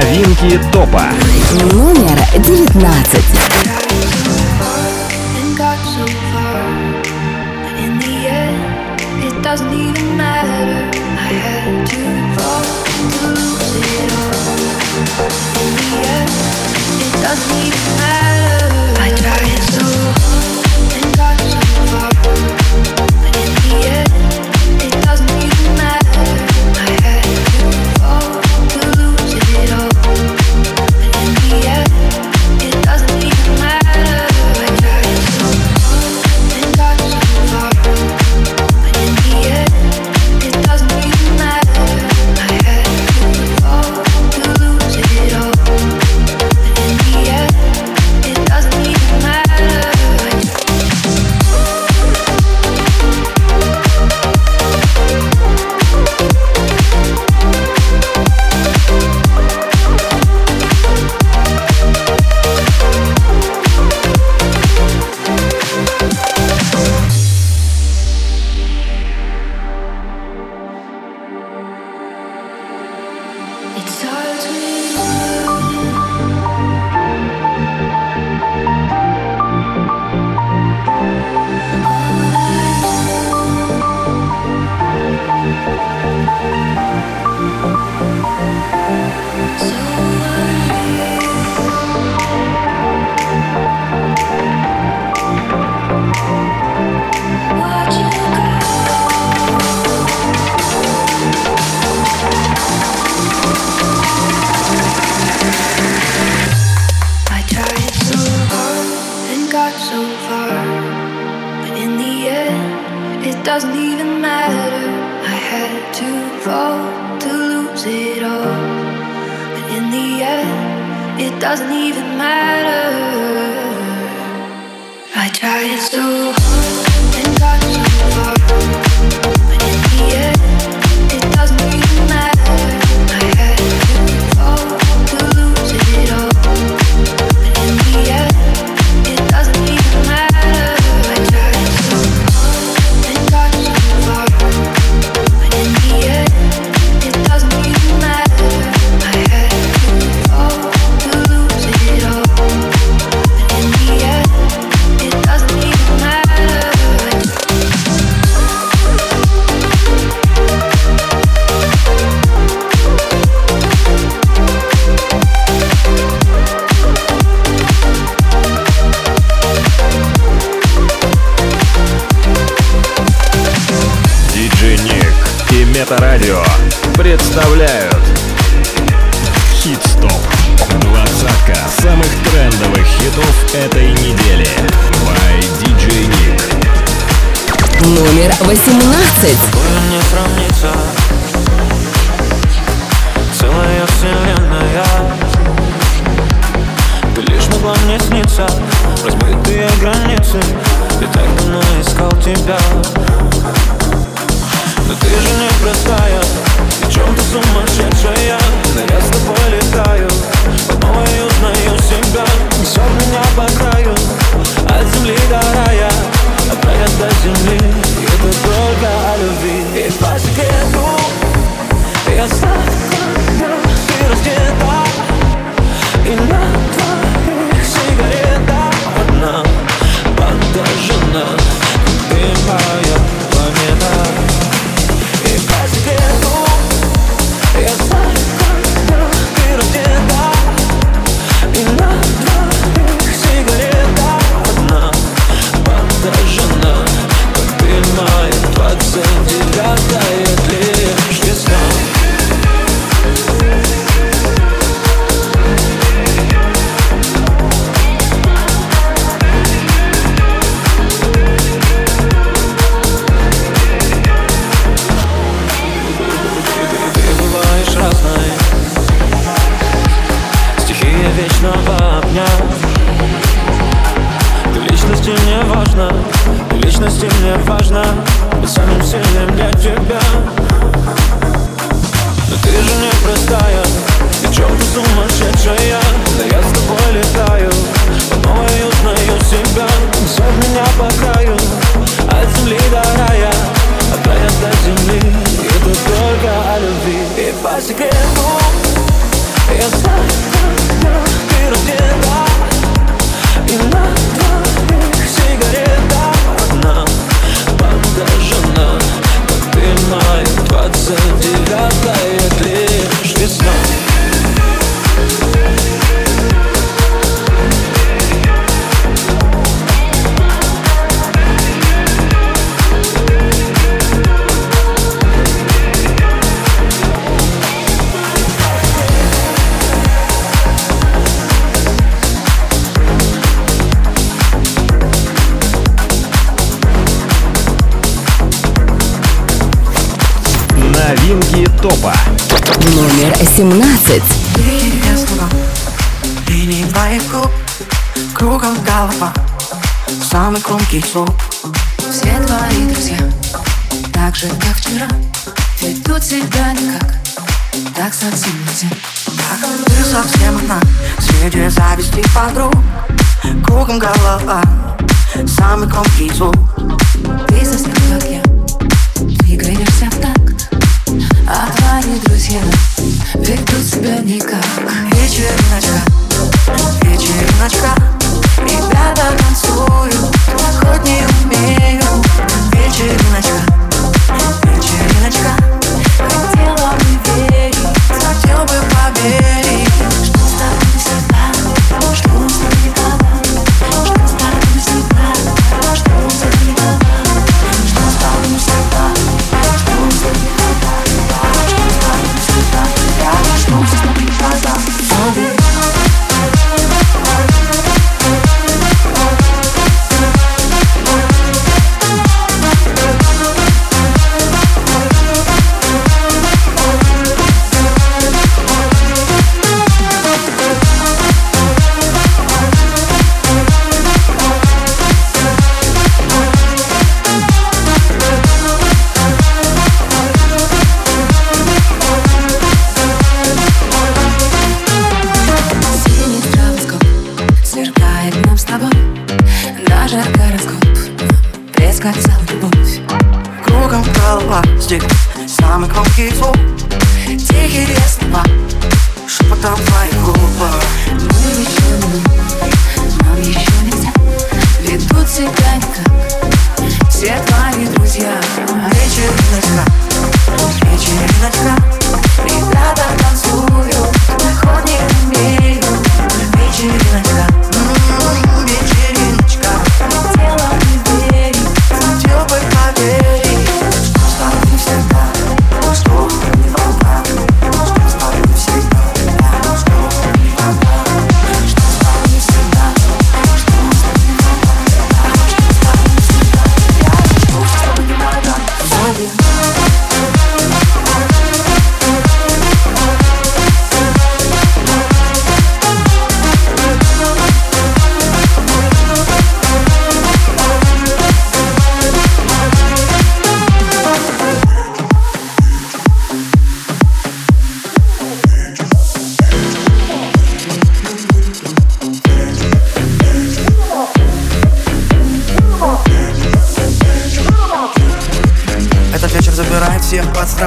Новинки топа. Номер девятнадцать. doesn't even matter. I had to fall to lose it all. In the end, it doesn't even matter. doesn't even matter. I tried so hard. представляют. Хит-стоп Двадцатка самых трендовых хитов этой недели. By DJ Nick Номер восемнадцать. Yo te otorga la vida Y vas quedando Ya sabes топа. Номер 17. Линии твоих губ, кругом голова, самый громкий звук. Все твои друзья, так же, как вчера, ведут себя никак, так совсем нельзя. Так ты совсем одна, среди зависти подруг, кругом голова, самый громкий звук. А твои друзья ведут себя никак. Вечериночка, вечериночка Ребята танцуют, хоть не умею Вечериночка, вечериночка Хотела бы верить, хотел бы поверить раскаться любовь Кругом голова здесь самый громкий звук. Тихий лес неба, шепотом твоих губ Мы еще не, нам еще нельзя. Ведут себя не как все твои друзья. Вечериночка, ночка.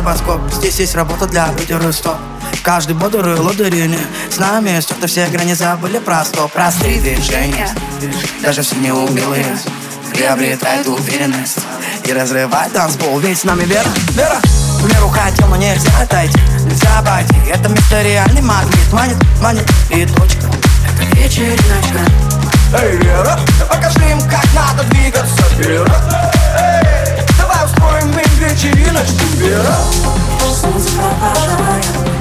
Стробоскоп Здесь есть работа для лидера стоп Каждый бодрый лодырине С нами стерты все грани забыли про стоп Простые движения. Даже все неумелые. Приобретает уверенность. И разрывает танцпол Ведь с нами вера, вера. В меру хотел, но нельзя отойти. Нельзя обойти. Это место реальный магнит. Манит, манит. И точка. Это вечериночка. Эй, Вера, покажи им, как надо двигаться, устроим им вечериночку, Вера Солнце провожает Все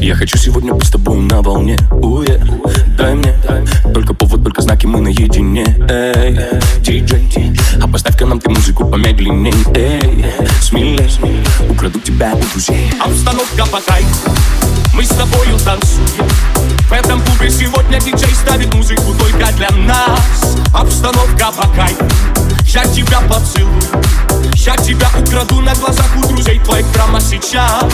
я хочу сегодня быть с тобой на волне. Уе, дай мне Только повод, только знаки, мы наедине. Эй, диджей А поставь-ка нам ты музыку помедленней. Эй, смелей Украду тебя у друзей. Обстановка по кайфу Мы с тобою танцуем. В этом клубе сегодня диджей ставит музыку только для нас. Обстановка по кайфу Я тебя поцелую. Я тебя украду на глазах у друзей твоих прямо сейчас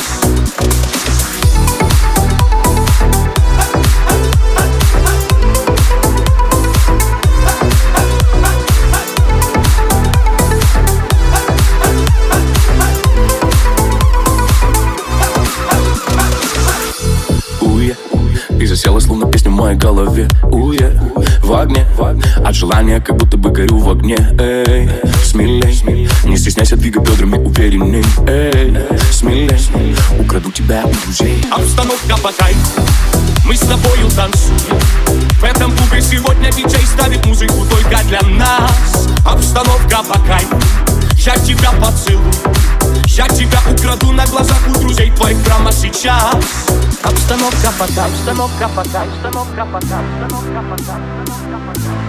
ты засела словно песня в моей голове. Уе, в огне, от желания как будто бы горю в огне. Эй, смелей, не стесняйся двигать бедрами уверенней. Эй, смелей, украду тебя у друзей. Обстановка по кайфу, мы с тобою танцуем. В этом клубе сегодня диджей ставит музыку только для нас. Обстановка по кайфу, я тебя поцелую. Я тебя украду на глазах у друзей твоих прямо сейчас Обстановка по кайфу, обстановка по кайфу, обстановка по кайфу, обстановка по кайфу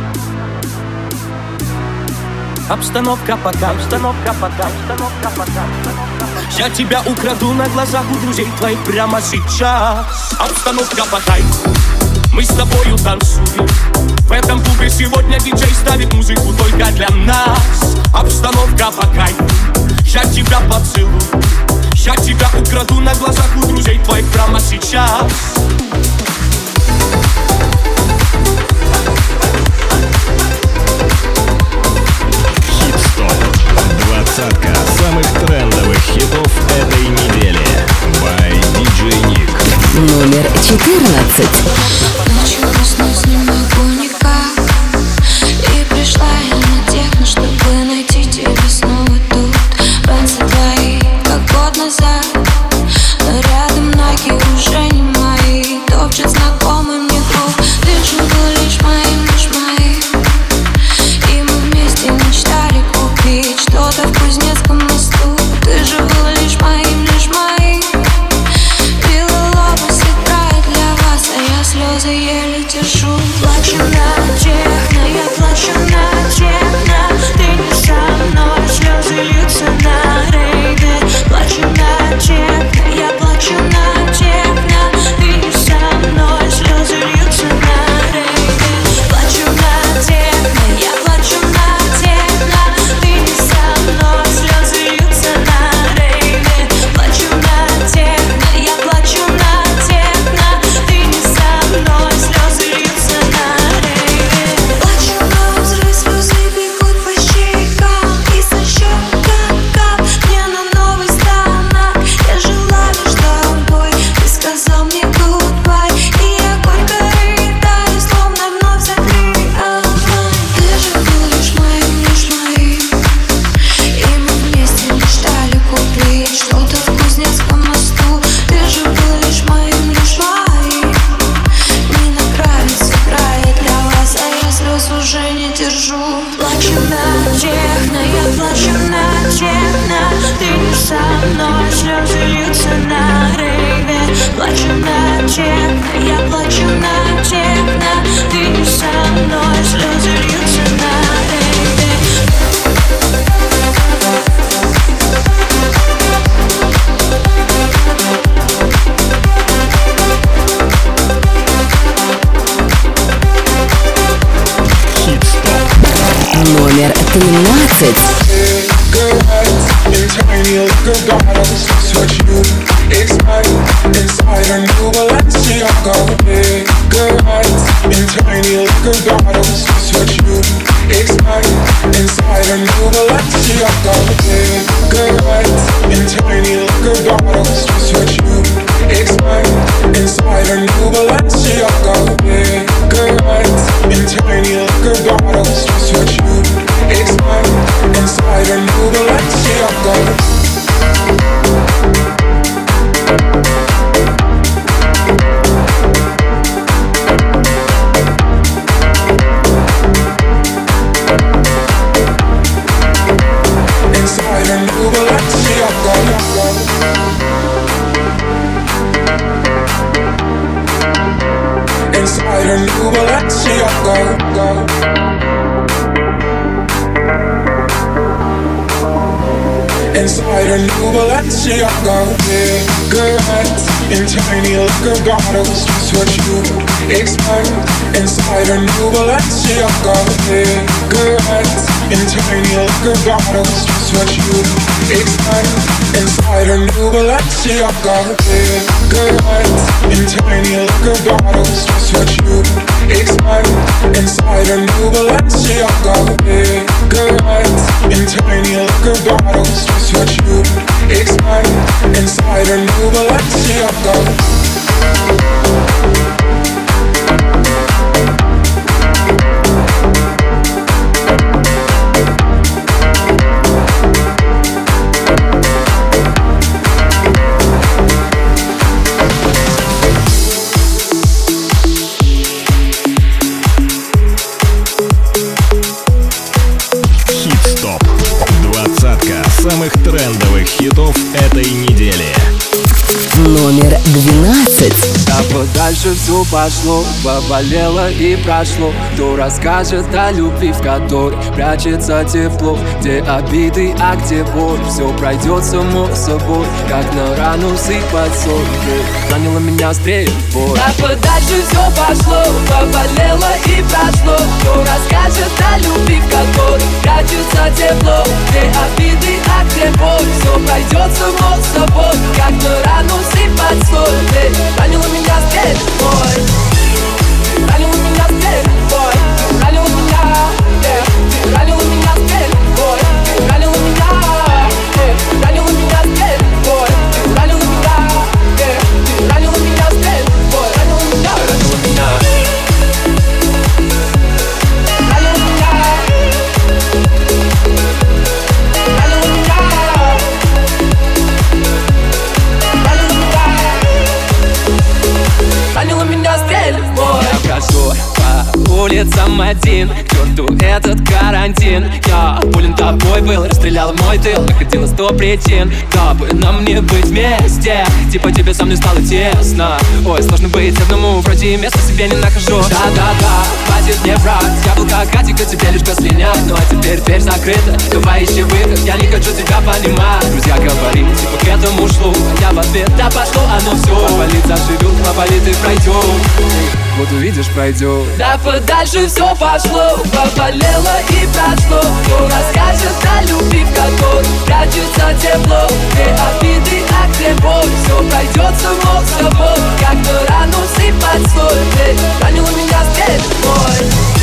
Обстановка по кайфу, обстановка по кайфу, обстановка по кайфу Я тебя украду на глазах у друзей твоих прямо сейчас. Обстановка по кайфу Мы с тобою танцуем. В этом клубе сегодня диджей ставит музыку только для нас. Обстановка по кайфу Я тебя поцелую Я тебя украду на глазах у друзей твоих прямо сейчас Хит-стоп. Двадцатка самых трендовых хитов этой недели. By DJ Nick. Номер 14. Началось не могу никак И пришла я liquor bottles Just what you expect. Inside a new Balenciaga Cigarettes in tiny liquor bottles Just what you expect. Inside a new Balenciaga Cigarettes in tiny liquor bottles Just what you expect. Inside a new Balenciaga Cigarettes in tiny liquor bottles Just what you expect. Inside a new Balenciaga Двадцатка самых трендовых хитов этой недели. Номер 12. Подальше все пошло, поболело и прошло. Кто расскажет о любви, в которой прячется тепло? Где обиды, а где боль? Все пройдет само собой Как на рану сыпать соль. Ты Ранила меня стрельбой А подальше все пошло, поболело и прошло. Кто расскажет о любви, в которой прячется тепло? Где обиды, а где боль? Все пройдет само собой Как на рану сыпать соль. Ты ранила меня стрельбой Ранила был, расстрелял мой тыл Находила сто причин, дабы нам не быть вместе Типа тебе со мной стало тесно. Ой, сложно быть одному, вроде места себе не нахожу. Да-да-да, хватит мне врать Я был как Катика, тебе лишь бы слинять Ну а теперь дверь закрыта, давай ищи выход Я не хочу тебя понимать. Друзья говорили, типа к этому шло А я в ответ, да пошло оно все Поболит, заживет, поболит и пройдет Вот увидишь, пройдет Да подальше все пошло, поболело и прошло. Кто расскажет о любви, в которой прячется тепло Где обиды, а где боль. Все пройдет само собой Как на рану сыпать соль Ты ранила меня стрельбой Ранила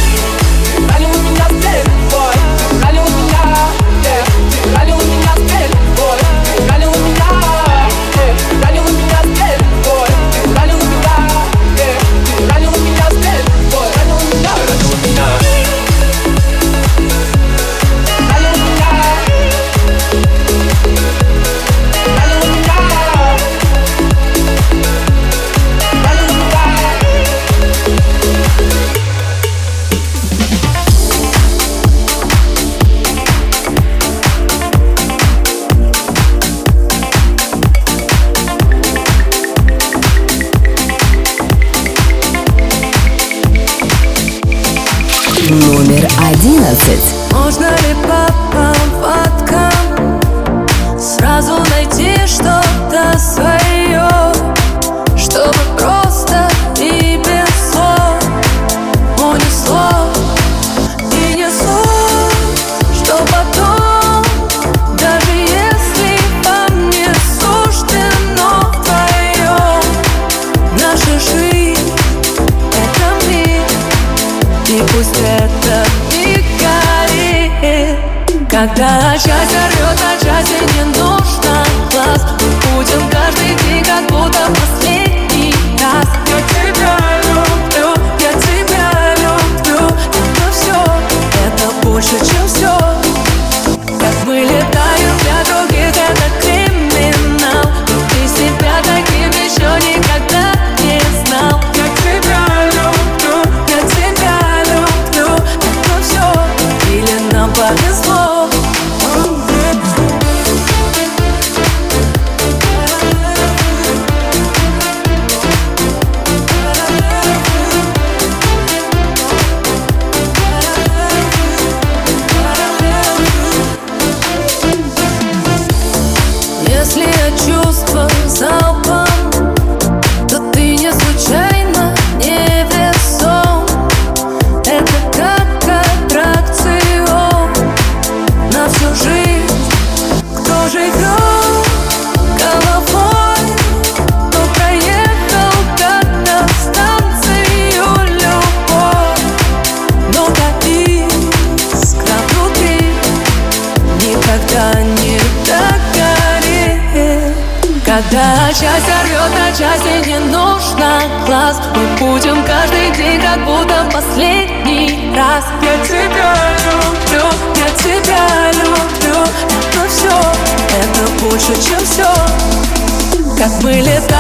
как были так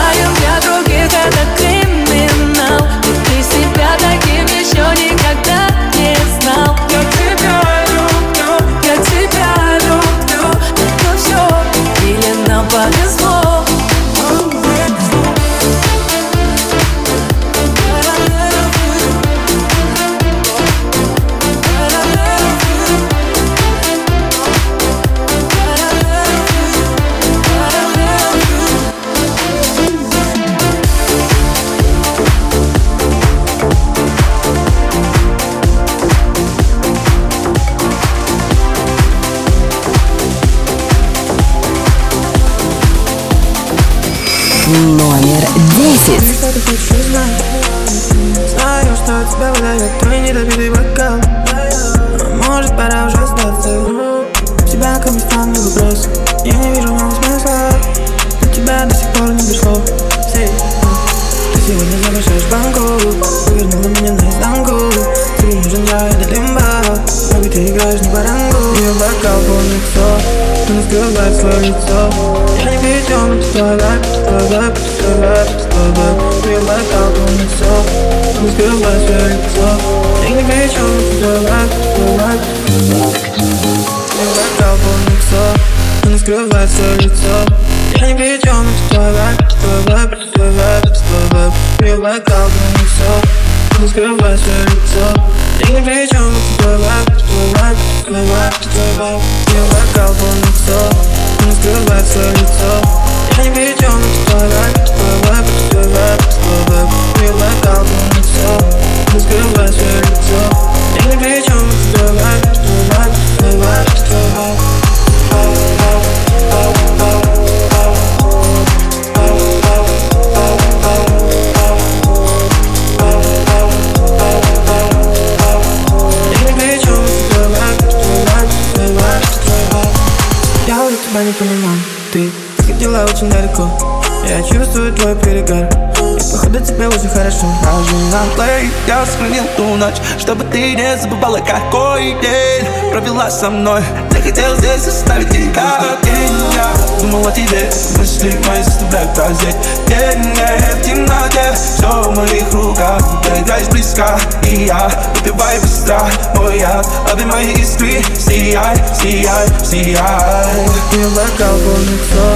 ночь Чтобы ты не забывала, какой день провела со мной. Ты хотел здесь оставить тебя. Один Я думал о тебе, мысли мои заставляют прозреть. День, нет, темноте Все в моих руках Передай близка и я Убивай быстро мой яд Обнимай искры Сияй, сияй, сияй Не плакал по лицо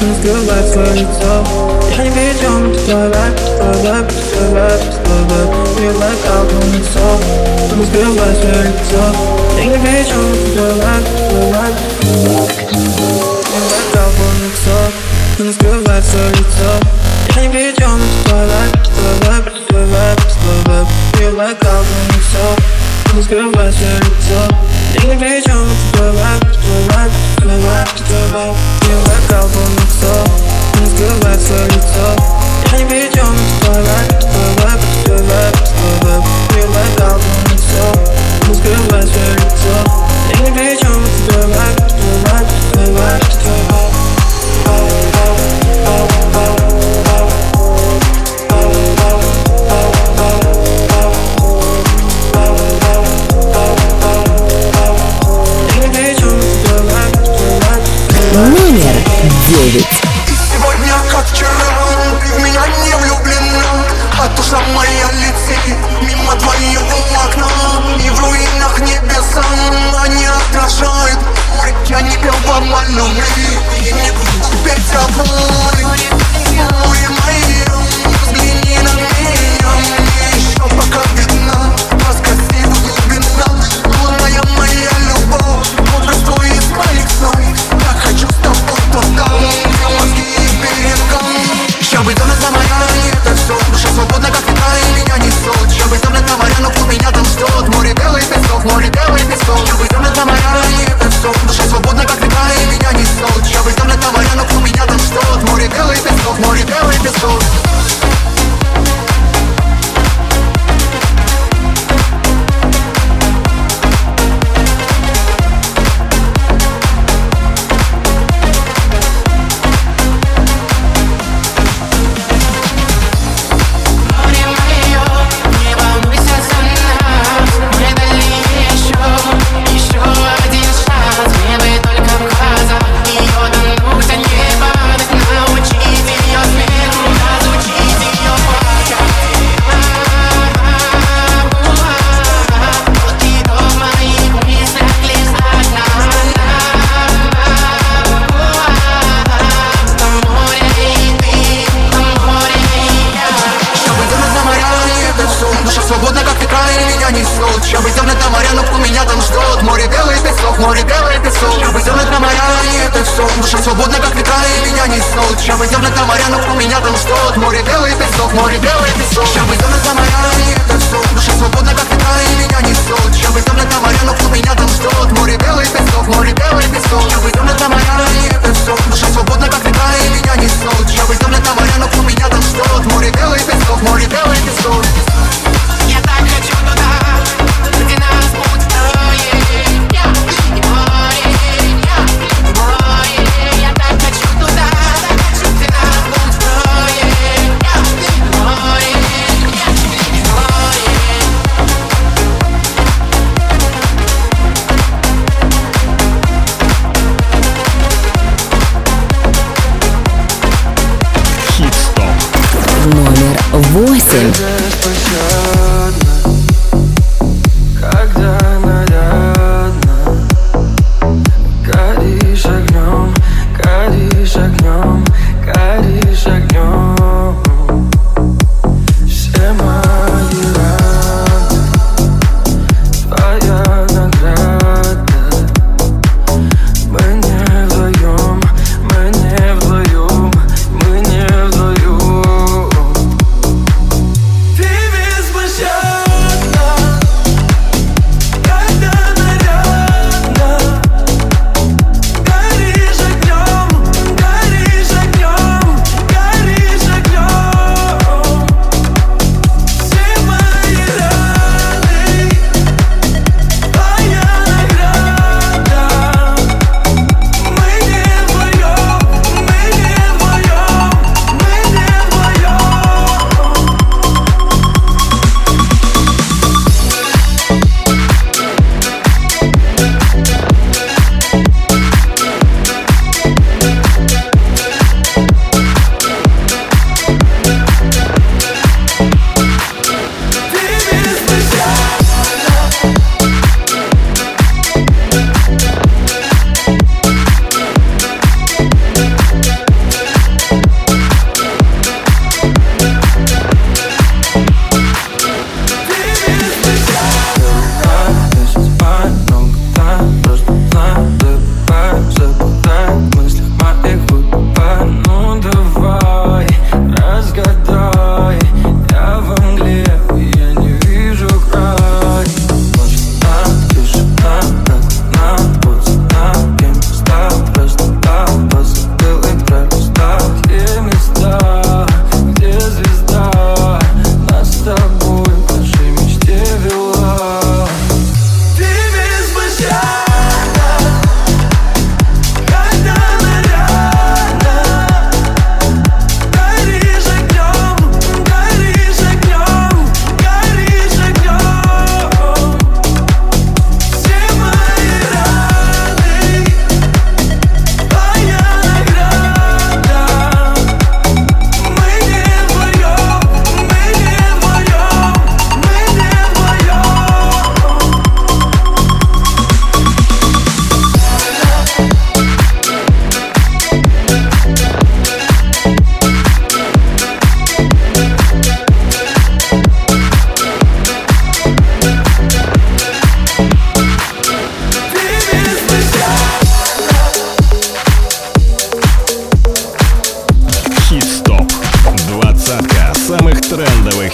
Не скрывай свое лицо Я не ведем тебя Тебя, тебя, тебя Не плакал по лицо Не скрывай свое лицо Я не ведем тебя Тебя, тебя Не плакал по лицо Не скрывай свое лицо не придем Слова, слова, слова, слова Привлекал на лицо Скрывайся лицо Ты не придем Слова, слова, слова, слова Привлекал на лицо Скрывайся лицо Я не придем Слова, слова, слова, слова Привлекал на лицо Скрывайся лицо Ты не придем девять. Сегодня как вчера, ты в меня не влюблена А душа моя летит мимо твоего окна И в руинах небеса они отражают Я не пел вам о любви не буду петь о несет Сейчас бы темно моря, но у меня там ждет Море белый песок, море белый песок все Душа свободна, как ветра, и меня несет Сейчас бы темно моря, но у меня там ждет Море белый песок, море белый песок. Сейчас бы темно моря, и это все Душа свободна, как ветра, и меня несет Сейчас бы темно моря, но у меня там ждет Море белый песок, море белый песок. Сейчас бы темно моря, и это все Душа свободна, как ветра, и меня несет Сейчас бы темно моря, но у меня там ждет Море белый песок, море белый песок. Я так хочу туда, где нас будет listen.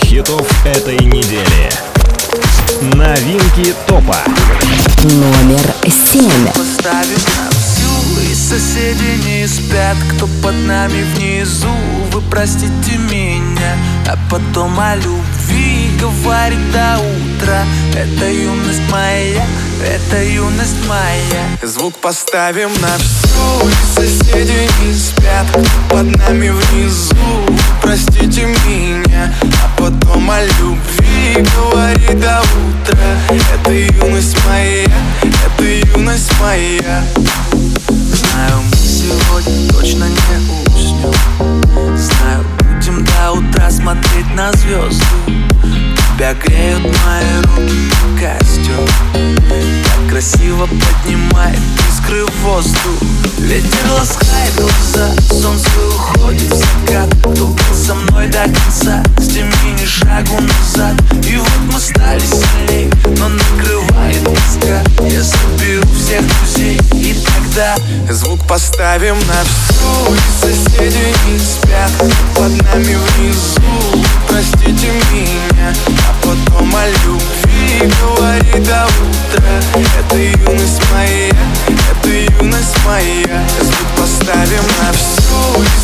хитов этой недели. Новинки топа. Номер семь. Поставим на всю, и соседи не спят, кто под нами внизу. Вы простите меня, а потом о любви говорит до утра. Это юность моя это юность моя. Звук поставим на всю. Соседи не спят Под нами внизу. Простите меня А потом о любви Говори до утра. Это юность моя Это юность моя. Знаю, мы сегодня точно не уснем до утра смотреть на звезды Тебя греют мои руки, костер. Так красиво поднимает искры в воздух. Ветер ласкает глаза, солнце уходит в закат. Кто был со мной до конца, с теми ни шагу назад. И вот мы стали сильней, но накрывает тоска. Я соберу всех друзей и тогда Звук поставим на всю. Соседи не спят под нами внизу. Простите меня, а потом о любви Говори до утра. Это юность моя, это юность моя. Звук поставим на всю.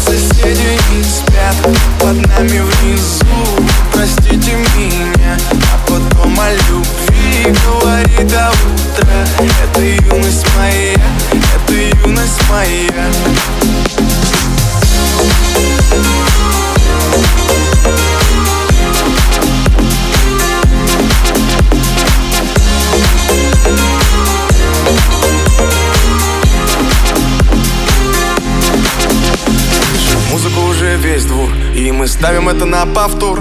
Соседи не спят под нами внизу. Простите меня, а потом о любви Говори до утра. Это юность моя, юность моя. Музыку уже весь двор И мы ставим это на повтор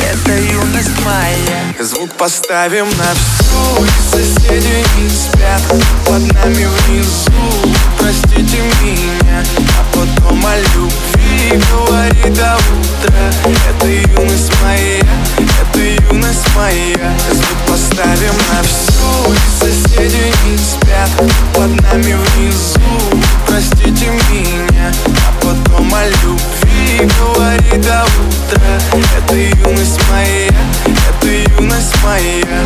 это юность моя Звук поставим на всю. Соседи не спят под нами внизу. Простите меня, а потом о любви Говори до утра. Это юность моя, это юность моя. Звук поставим на всю. Соседи не спят под нами внизу. Простите меня, а потом о любви Говори до утра. Это юность моя, это юность моя.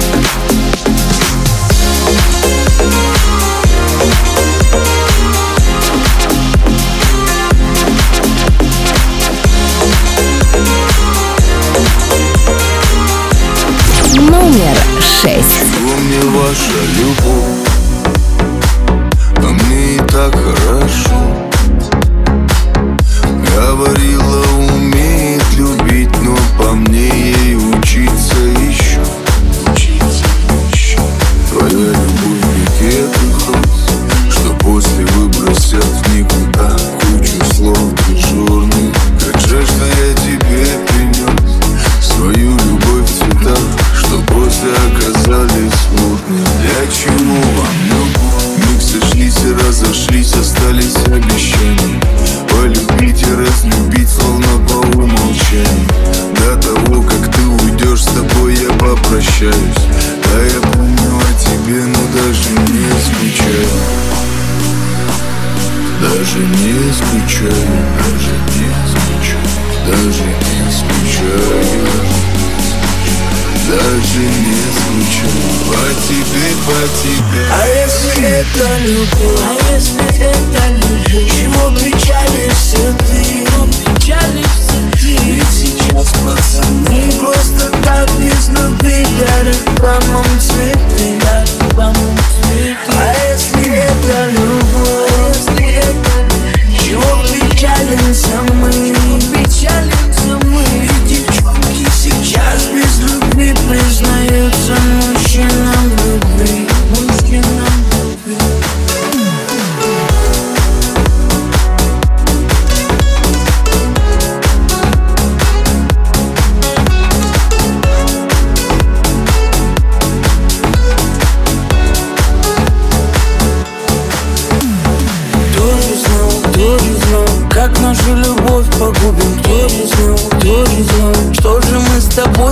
Номер шесть. мне ваша любовь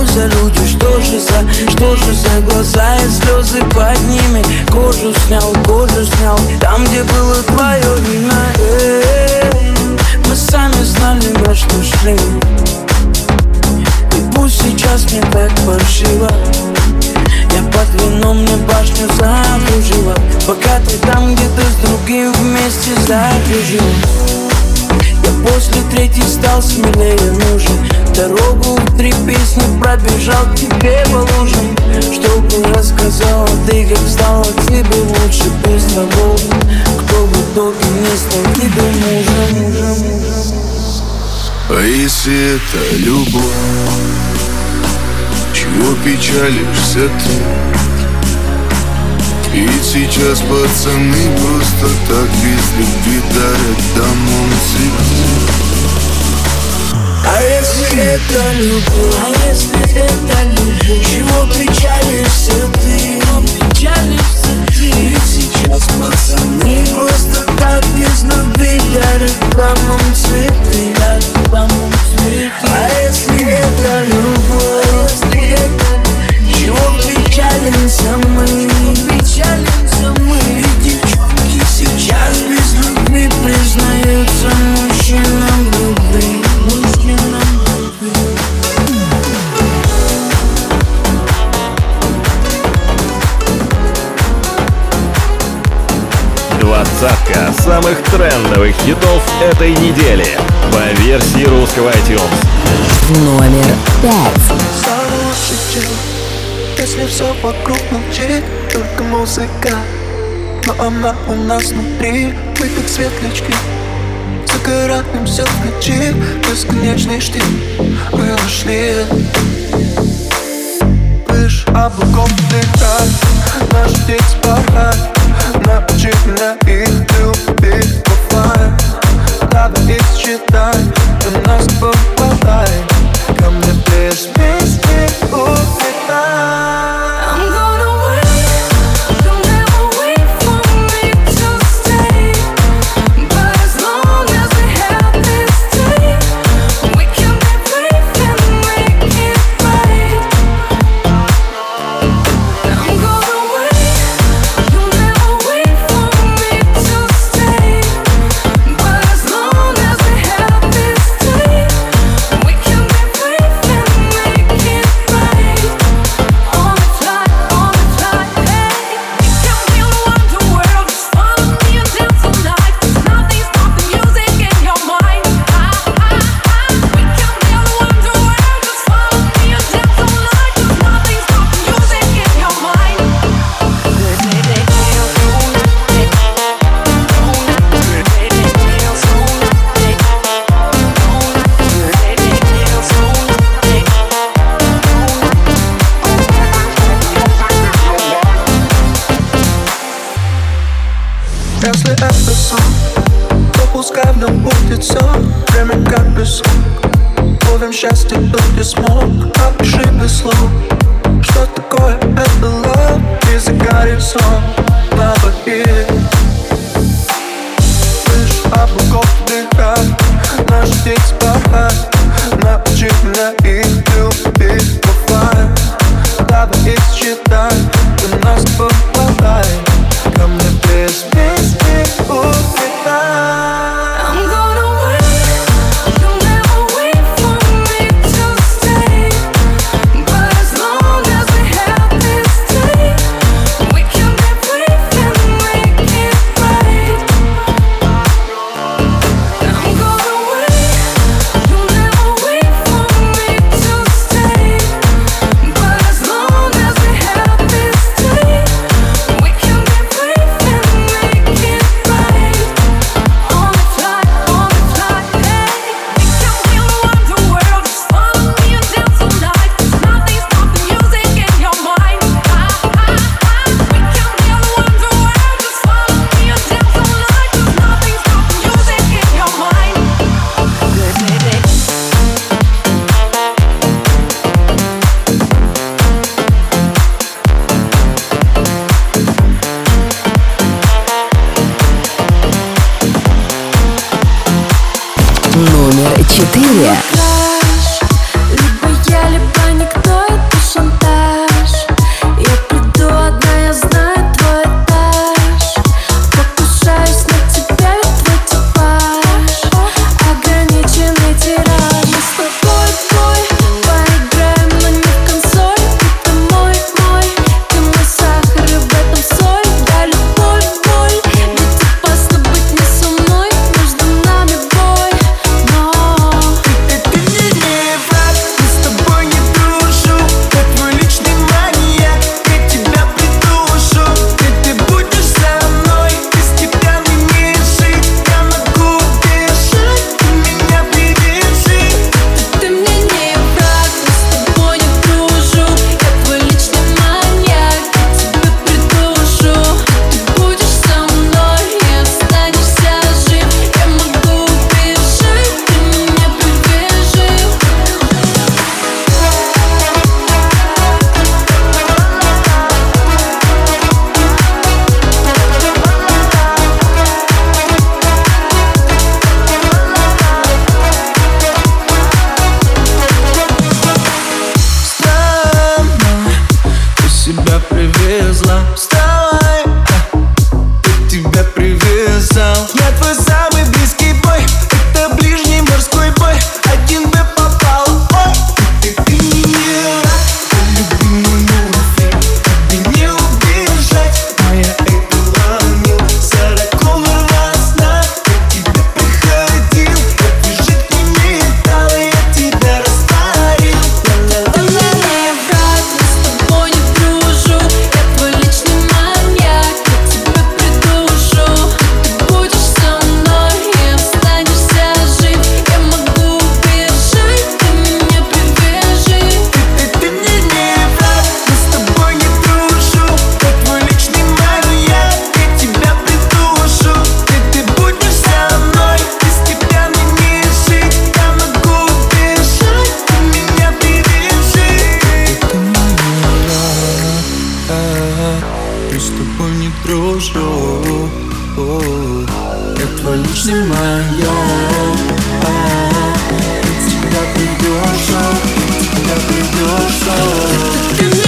за люди, что же за, что же за глаза и слезы под ними? Кожу снял, кожу снял, там где было твое имя. Мы сами знали, во что шли. И пусть сейчас мне так паршиво. Я под вином мне башню закружила. Пока ты там где-то с другим вместе закружил Я после третьей стал смелее нужен. Дорогу в три песни пробежал тебе по лужам Чтобы рассказала ты, как стало тебе лучше Без того, кто в итоге не стал тебе мужем А если это любовь чего печалишься ты? Ведь сейчас пацаны просто так без любви дарят домом цветы А если это любовь? А если это любовь? Чего печалишься ты? Печалишься ты Ведь сейчас пацаны просто так без любви дарят домом цветы Дарят домом цветы А если это любовь? Чего печалимся мы? Двадцатка самых трендовых хитов этой недели по версии русского iTunes. Номер пять. Если все вокруг молчит, только музыка. Но она у нас внутри, мы как светлячки. Загораемся в ночи, бесконечный штиль. Мы ушли. Выше облаков дыхать, наши птицы порхать. Научи меня их любить, бывает. Надо их считать, у нас попадай. Ко мне без песни улетай. Love for. Я с тобой не дружу. Это лично мое Тебя придешь, тебя придешь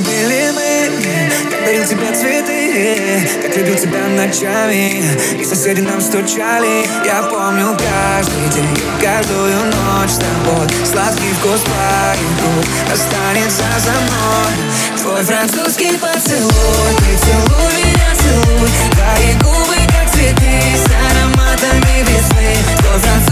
Любили мы, как дарил тебе цветы Как любил тебя ночами, и соседи нам стучали. Я помню каждый день, каждую ночь с тобой. Сладкий вкус твоих останется за мной. Твой французский поцелуй, ты целуй меня, целуй. Твои губы, как цветы, с ароматами весны. Твой французский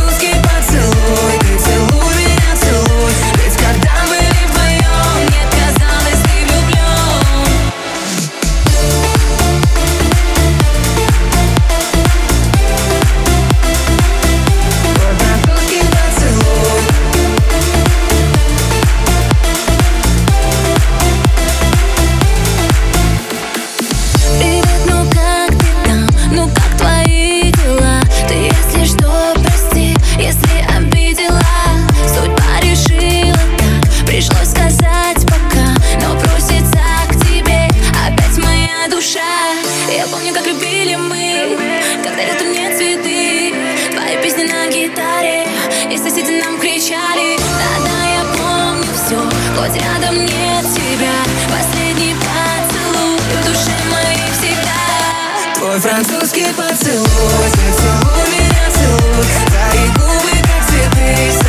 Я помню, как любили мы, когда летом нет цветы. Твои песни на гитаре, и соседи нам кричали. Да-да, я помню все, хоть рядом нет тебя. Последний поцелуй в душе моей всегда. Твой французский поцелуй, ты целуй меня, целуй. Твои губы, как цветы,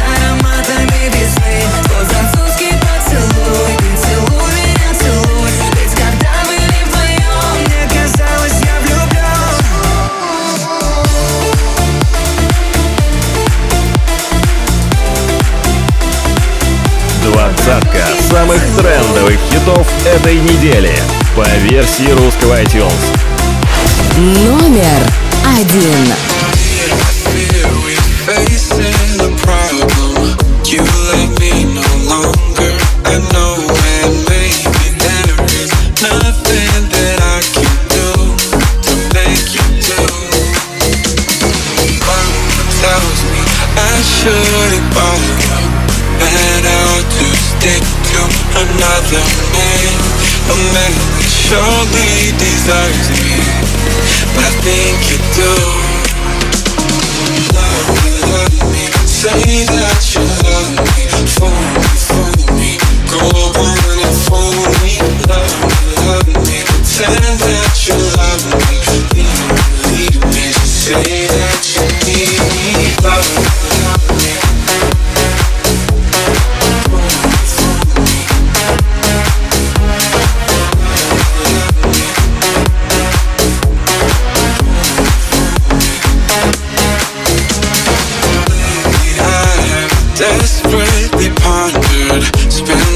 Двадцатка самых трендовых хитов этой недели по версии русского iTunes. Номер один. You love me no longer. I know, and maybe there is nothing that I another man, a man that surely deserves me, but I think you do. Love me, love me, say Desperately pondered, spend